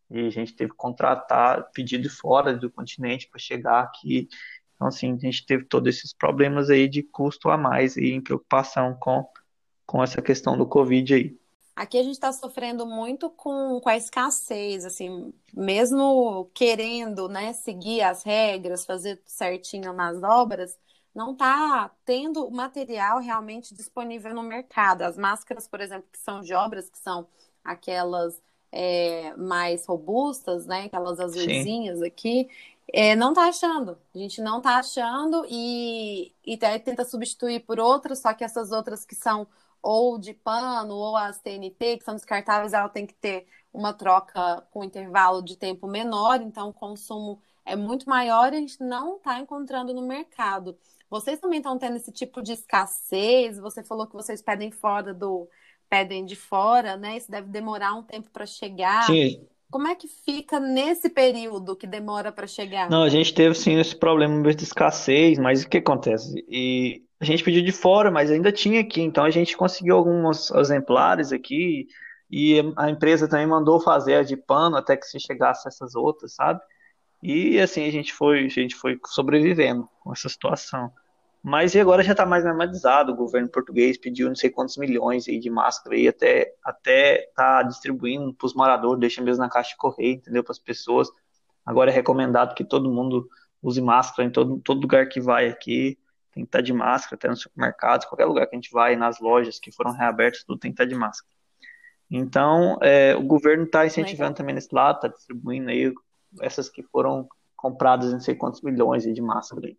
E a gente teve que contratar pedido fora do continente para chegar aqui então, assim, a gente teve todos esses problemas aí de custo a mais e em preocupação com, com essa questão do Covid aí. Aqui a gente está sofrendo muito com, com a escassez, assim, mesmo querendo, né, seguir as regras, fazer certinho nas obras, não está tendo material realmente disponível no mercado. As máscaras, por exemplo, que são de obras, que são aquelas é, mais robustas, né, aquelas azulzinhas aqui, é, não tá achando. A gente não tá achando e, e tenta substituir por outras, só que essas outras que são ou de pano ou as TNT, que são descartáveis, ela tem que ter uma troca com intervalo de tempo menor, então o consumo é muito maior e a gente não está encontrando no mercado. Vocês também estão tendo esse tipo de escassez? Você falou que vocês pedem fora do pedem de fora, né? Isso deve demorar um tempo para chegar. Sim. Como é que fica nesse período que demora para chegar? Não, a gente teve sim esse problema de escassez, mas o que acontece? E a gente pediu de fora, mas ainda tinha aqui, então a gente conseguiu alguns exemplares aqui e a empresa também mandou fazer a de pano até que se chegasse essas outras, sabe? E assim a gente foi, a gente foi sobrevivendo com essa situação. Mas e agora já está mais normalizado. O governo português pediu não sei quantos milhões aí de máscara e até até tá distribuindo para os moradores, deixa mesmo na caixa de correio, entendeu? Para as pessoas. Agora é recomendado que todo mundo use máscara em todo, todo lugar que vai aqui. Tem que estar de máscara, até nos supermercados, qualquer lugar que a gente vai, nas lojas que foram reabertas, tudo tem que estar de máscara. Então, é, o governo está incentivando também nesse lado, está distribuindo aí essas que foram compradas em não sei quantos milhões de máscara aí.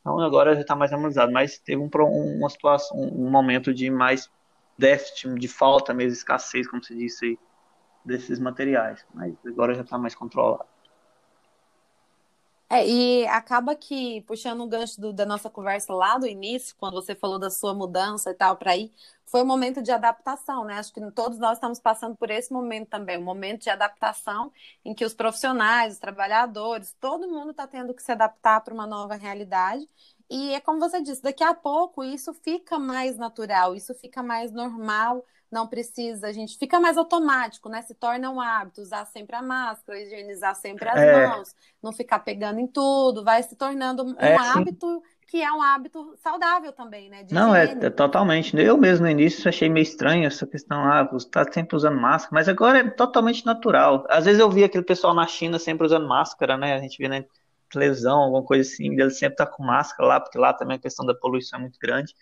Então agora já está mais normalizado, mas teve um, uma situação, um momento de mais déficit, de falta mesmo, escassez, como se disse aí, desses materiais. Mas agora já está mais controlado. É, e acaba que, puxando o gancho do, da nossa conversa lá do início, quando você falou da sua mudança e tal para ir, foi um momento de adaptação, né? Acho que todos nós estamos passando por esse momento também, um momento de adaptação em que os profissionais, os trabalhadores, todo mundo está tendo que se adaptar para uma nova realidade. E é como você disse, daqui a pouco isso fica mais natural, isso fica mais normal não precisa, a gente fica mais automático, né? Se torna um hábito usar sempre a máscara, higienizar sempre as é. mãos, não ficar pegando em tudo, vai se tornando um é, hábito. Que é um hábito saudável também, né? não, é, é, totalmente. Eu mesmo no início achei meio estranho essa questão, ah, você tá sempre usando máscara, mas agora é totalmente natural. Às vezes eu vi aquele pessoal na China sempre usando máscara, né? A gente vê na televisão, alguma coisa assim, ele sempre tá com máscara lá, porque lá também a questão da poluição é muito grande.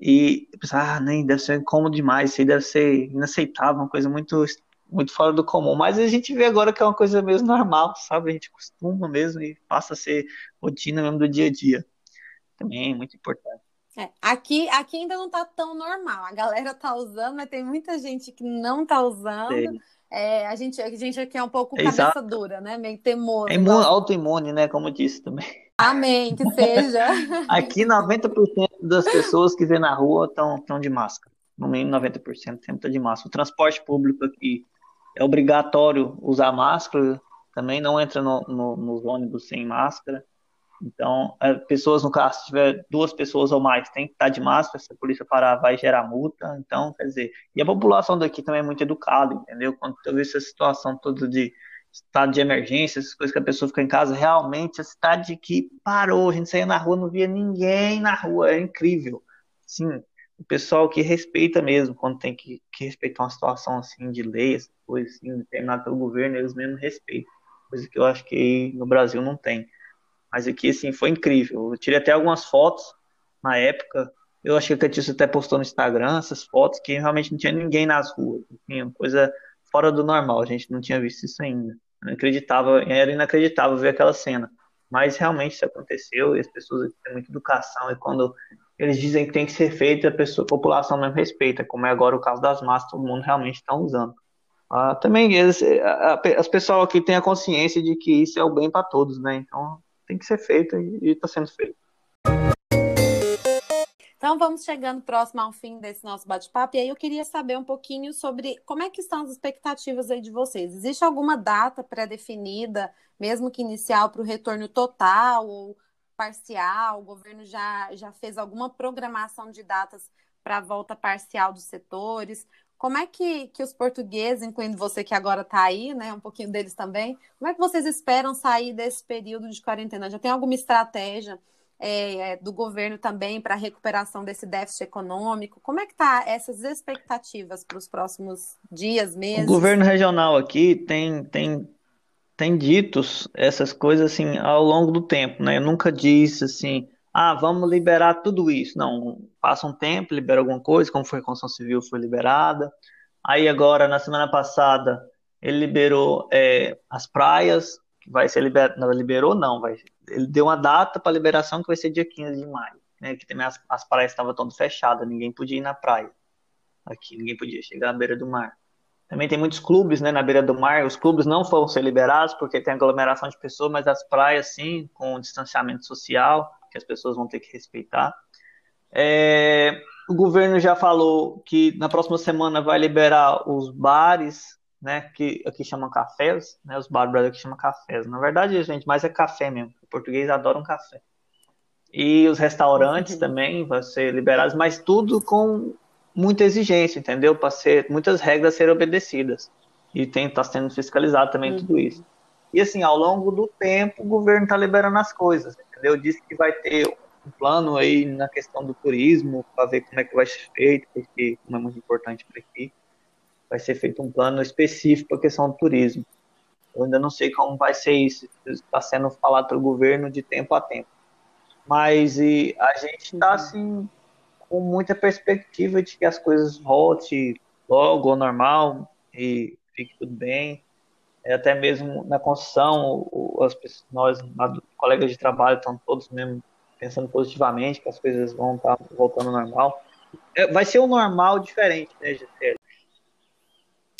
E eu pensava, ah, nem deve ser incômodo demais, isso aí deve ser inaceitável, uma coisa muito, muito fora do comum. Mas a gente vê agora que é uma coisa mesmo normal, sabe? A gente costuma mesmo e passa a ser rotina mesmo do dia a dia. Também é muito importante. É, aqui, aqui ainda não tá tão normal. A galera tá usando, mas tem muita gente que não tá usando. É, a, gente, a gente aqui é um pouco cabeça Exato. dura, né? Meio temoso. É imune, autoimune, né? Como eu disse também. Amém, que seja. Aqui 90% das pessoas que vê na rua estão de máscara. No mínimo 90% sempre está de máscara. O transporte público aqui é obrigatório usar máscara, também não entra no, no, nos ônibus sem máscara. Então, é, pessoas no carro, se tiver duas pessoas ou mais, tem que estar de máscara, se a polícia parar, vai gerar multa. Então, quer dizer, e a população daqui também é muito educada, entendeu? Quando teve essa situação toda de estado de emergência, essas coisas que a pessoa fica em casa, realmente a cidade que parou, a gente saía na rua, não via ninguém na rua, é incrível. Sim, o pessoal que respeita mesmo, quando tem que, que respeitar uma situação assim de lei, essa coisa assim, determinada pelo governo, eles mesmo respeitam, coisa que eu acho que no Brasil não tem. Mas aqui, assim, foi incrível. Eu tirei até algumas fotos na época. Eu achei que a Catícia até postou no Instagram essas fotos que realmente não tinha ninguém nas ruas. Enfim, coisa fora do normal. A gente não tinha visto isso ainda. Não acreditava, era inacreditável ver aquela cena. Mas realmente isso aconteceu e as pessoas têm muita educação. E quando eles dizem que tem que ser feito, a, pessoa, a população não respeita, como é agora o caso das máscaras, todo mundo realmente está usando. Ah, também as pessoas aqui têm a consciência de que isso é o bem para todos, né? Então tem que ser feito e está sendo feito. Então vamos chegando próximo ao fim desse nosso bate-papo e aí eu queria saber um pouquinho sobre como é que estão as expectativas aí de vocês. Existe alguma data pré-definida, mesmo que inicial, para o retorno total ou parcial? O governo já, já fez alguma programação de datas para a volta parcial dos setores? Como é que, que os portugueses, incluindo você que agora está aí, né, um pouquinho deles também, como é que vocês esperam sair desse período de quarentena? Já tem alguma estratégia? é, do governo também para a recuperação desse déficit econômico? Como é que tá essas expectativas para os próximos dias, meses? O governo regional aqui tem, tem, tem ditos essas coisas assim ao longo do tempo, né? Eu nunca disse assim, ah, vamos liberar tudo isso. Não, passa um tempo, libera alguma coisa, como foi a construção civil, foi liberada. Aí agora, na semana passada, ele liberou é, as praias, vai ser liberado, não, liberou não, vai ele deu uma data para liberação que vai ser dia 15 de maio, né? Que também as, as praias estavam todas fechadas, ninguém podia ir na praia. Aqui, ninguém podia chegar à beira do mar. Também tem muitos clubes, né, na beira do mar. Os clubes não foram ser liberados porque tem aglomeração de pessoas, mas as praias sim, com distanciamento social, que as pessoas vão ter que respeitar. É, o governo já falou que na próxima semana vai liberar os bares, né, que aqui chamam cafés, né, os bares aqui chamam cafés. Na verdade, gente, mais é café mesmo. O português adora um café. E os restaurantes uhum. também vão ser liberados, mas tudo com muita exigência, entendeu? Para ser muitas regras serem obedecidas. E tem está sendo fiscalizado também uhum. tudo isso. E assim, ao longo do tempo, o governo está liberando as coisas, entendeu? Disse que vai ter um plano aí na questão do turismo, para ver como é que vai ser feito, porque como é muito importante para aqui vai ser feito um plano específico para a questão do turismo. Eu ainda não sei como vai ser isso, está sendo falado pelo governo de tempo a tempo. Mas e, a gente está, assim, com muita perspectiva de que as coisas voltem logo ao normal e fique tudo bem. É, até mesmo na construção, as pessoas, nós, colegas de trabalho, estão todos mesmo pensando positivamente que as coisas vão estar tá voltando ao normal. É, vai ser um normal diferente, né, Gisele?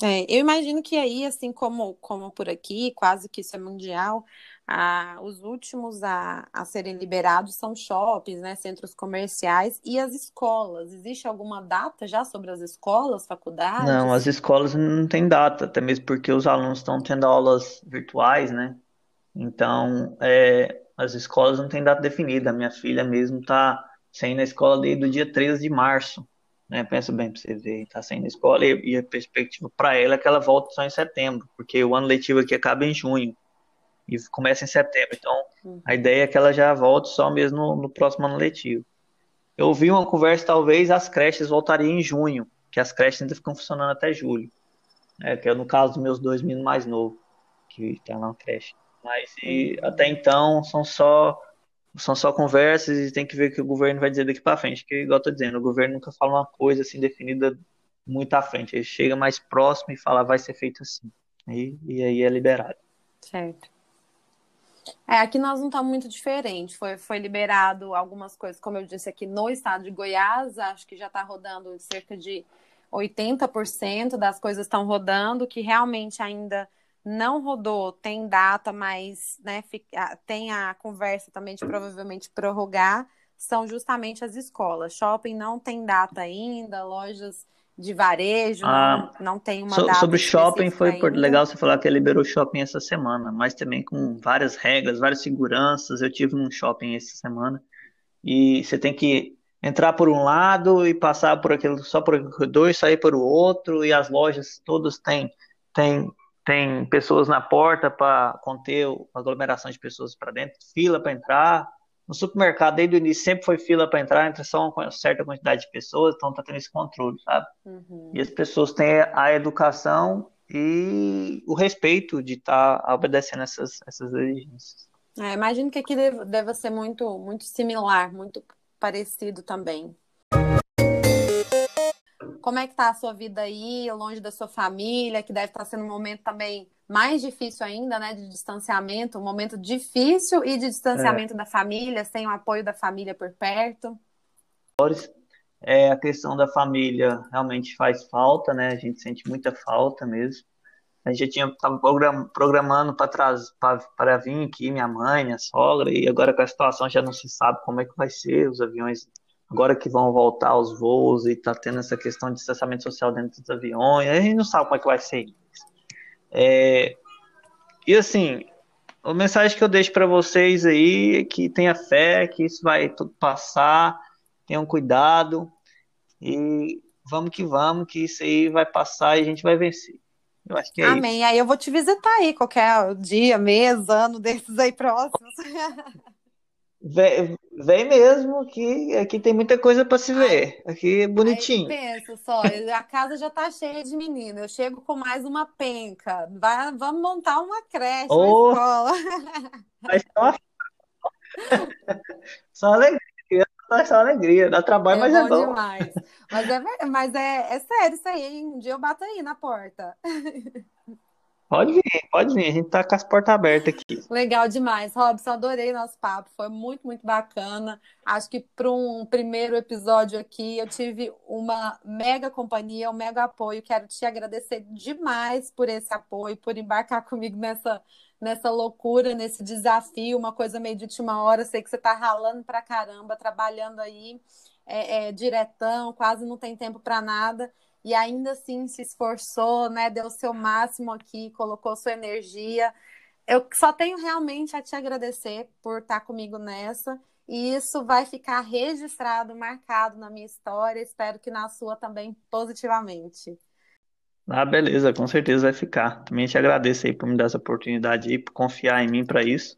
É, eu imagino que aí, assim como, como por aqui, quase que isso é mundial, a, os últimos a, a serem liberados são shoppings, né, centros comerciais e as escolas. Existe alguma data já sobre as escolas, faculdades? Não, as escolas não têm data, até mesmo porque os alunos estão tendo aulas virtuais, né? Então, é, as escolas não têm data definida. A minha filha mesmo está saindo na escola desde o dia 13 de março né? Pensa bem para você ver, está saindo da escola e, e a perspectiva para ela é que ela volta só em setembro, porque o ano letivo aqui acaba em junho e começa em setembro. Então, uhum. a ideia é que ela já volte só mesmo no, no, próximo ano letivo. Eu ouvi uma conversa, talvez as creches voltariam em junho, que as creches ainda ficam funcionando até julho. Né? Que é no caso dos meus dois meninos mais novos, que estão na creche. Mas e, uhum. até então são só são só conversas e tem que ver o que o governo vai dizer daqui para frente. Que, igual eu tô dizendo, o governo nunca fala uma coisa assim definida muito à frente. Ele chega mais próximo e fala, vai ser feito assim. E, e aí é liberado. Certo. É, aqui nós não estamos muito diferente. Foi, foi liberado algumas coisas, como eu disse aqui no estado de Goiás, acho que já está rodando cerca de 80% das coisas estão rodando, que realmente ainda não rodou, tem data, mas né, fica, tem a conversa também de provavelmente prorrogar, são justamente as escolas. Shopping não tem data ainda, lojas de varejo ah, não, não tem uma so. Sobre shopping, foi ainda. legal você falar que liberou shopping essa semana, mas também com várias regras, várias seguranças. Eu tive num shopping essa semana e você tem que entrar por um lado e passar por aquele só por dois, sair por o outro e as lojas todas têm têm tem pessoas na porta para conter a aglomeração de pessoas para dentro, fila para entrar. No supermercado, desde o início, sempre foi fila para entrar, entra só uma certa quantidade de pessoas, então tá tendo esse controle, sabe? Uhum. E as pessoas têm a educação e o respeito de estar tá obedecendo essas, essas exigências. É, imagino que aqui deva, deva ser muito, muito similar, muito parecido também. Como é que tá a sua vida aí, longe da sua família, que deve estar sendo um momento também mais difícil ainda, né, de distanciamento, um momento difícil e de distanciamento é. da família, sem o apoio da família por perto. É, a questão da família realmente faz falta, né? A gente sente muita falta mesmo. A gente já tinha tava programando para vir aqui minha mãe, minha sogra, e agora com a situação já não se sabe como é que vai ser os aviões agora que vão voltar os voos e tá tendo essa questão de distanciamento social dentro dos aviões, a gente não sabe como é que vai ser. É, e assim, a mensagem que eu deixo para vocês aí é que tenha fé, que isso vai tudo passar, tenham cuidado e vamos que vamos, que isso aí vai passar e a gente vai vencer. Eu acho que é Amém. Isso. Aí eu vou te visitar aí qualquer dia, mês, ano desses aí próximos. Vem, mesmo, que aqui tem muita coisa para se ver. Aqui é bonitinho. Aí pensa só, a casa já tá cheia de menino. Eu chego com mais uma penca. Vai, vamos montar uma creche oh, na escola. Mas só, só alegria. Só alegria, dá trabalho, é mas é bom. demais. Mas, é, mas é, é sério isso aí, hein? Um dia eu bato aí na porta. Pode vir, pode vir. A gente tá com as portas abertas aqui. Legal demais, Robson. Adorei nosso papo. Foi muito, muito bacana. Acho que para um primeiro episódio aqui, eu tive uma mega companhia, um mega apoio. Quero te agradecer demais por esse apoio, por embarcar comigo nessa, nessa loucura, nesse desafio, uma coisa meio de última hora. Sei que você tá ralando pra caramba, trabalhando aí é, é, diretão, quase não tem tempo para nada e ainda assim se esforçou, né? Deu o seu máximo aqui, colocou sua energia. Eu só tenho realmente a te agradecer por estar comigo nessa. E isso vai ficar registrado, marcado na minha história. Espero que na sua também positivamente. Ah, beleza, com certeza vai ficar. Também te agradeço aí por me dar essa oportunidade aí, por confiar em mim para isso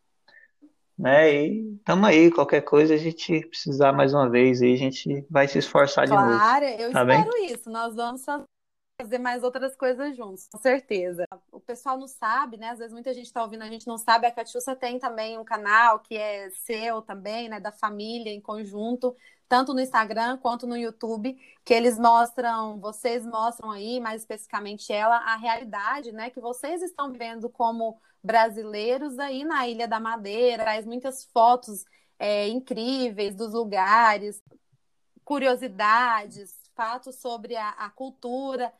né? E tamo aí, qualquer coisa a gente precisar mais uma vez aí, a gente vai se esforçar claro, de novo. Claro, eu tá espero bem? isso. Nós vamos fazer mais outras coisas juntos, com certeza. O pessoal não sabe, né? Às vezes muita gente está ouvindo, a gente não sabe. A Catiúcia tem também um canal que é seu também, né? Da família em conjunto, tanto no Instagram quanto no YouTube, que eles mostram, vocês mostram aí, mais especificamente ela, a realidade, né? Que vocês estão vendo como brasileiros aí na Ilha da Madeira, traz muitas fotos é, incríveis dos lugares, curiosidades, fatos sobre a, a cultura.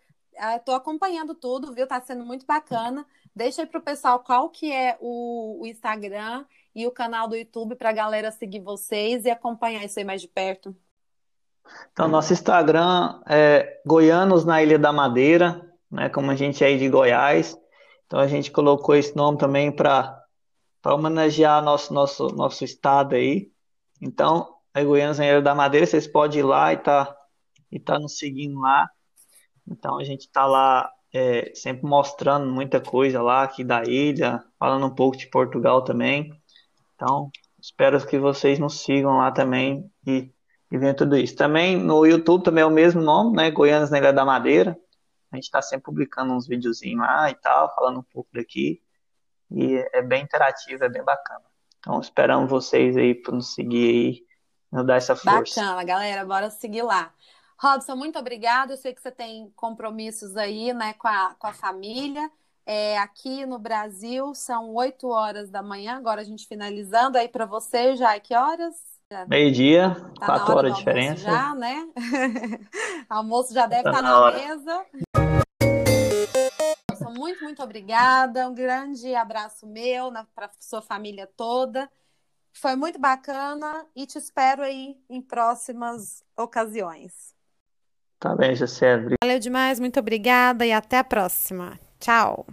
Estou acompanhando tudo, viu? Está sendo muito bacana. Deixa aí para o pessoal qual que é o, o Instagram e o canal do YouTube para a galera seguir vocês e acompanhar isso aí mais de perto. Então, nosso Instagram é Goianos na Ilha da Madeira, né? Como a gente é aí de Goiás. Então a gente colocou esse nome também para homenagear nosso, nosso, nosso estado aí. Então, a Goiânia Engenheiro da Madeira, vocês podem ir lá e tá, e tá nos seguindo lá. Então a gente está lá é, sempre mostrando muita coisa lá aqui da ilha, falando um pouco de Portugal também. Então, espero que vocês nos sigam lá também e, e venham tudo isso. Também no YouTube também é o mesmo nome, né? Ilha da Madeira. A gente está sempre publicando uns videozinhos lá e tal, falando um pouco daqui. E é bem interativo, é bem bacana. Então esperamos vocês aí para nos seguir aí, nos dar essa força. Bacana, galera, bora seguir lá. Robson, muito obrigada. Eu sei que você tem compromissos aí, né, com a, com a família. É, aqui no Brasil são 8 horas da manhã, agora a gente finalizando aí para você já, que horas? Meio-dia, tá quatro horas de diferença. Já, né? almoço já deve tá estar na, na mesa. Muito, muito obrigada. Um grande abraço meu para sua família toda. Foi muito bacana e te espero aí em próximas ocasiões. Tá bem, José. Valeu demais, muito obrigada e até a próxima. Tchau.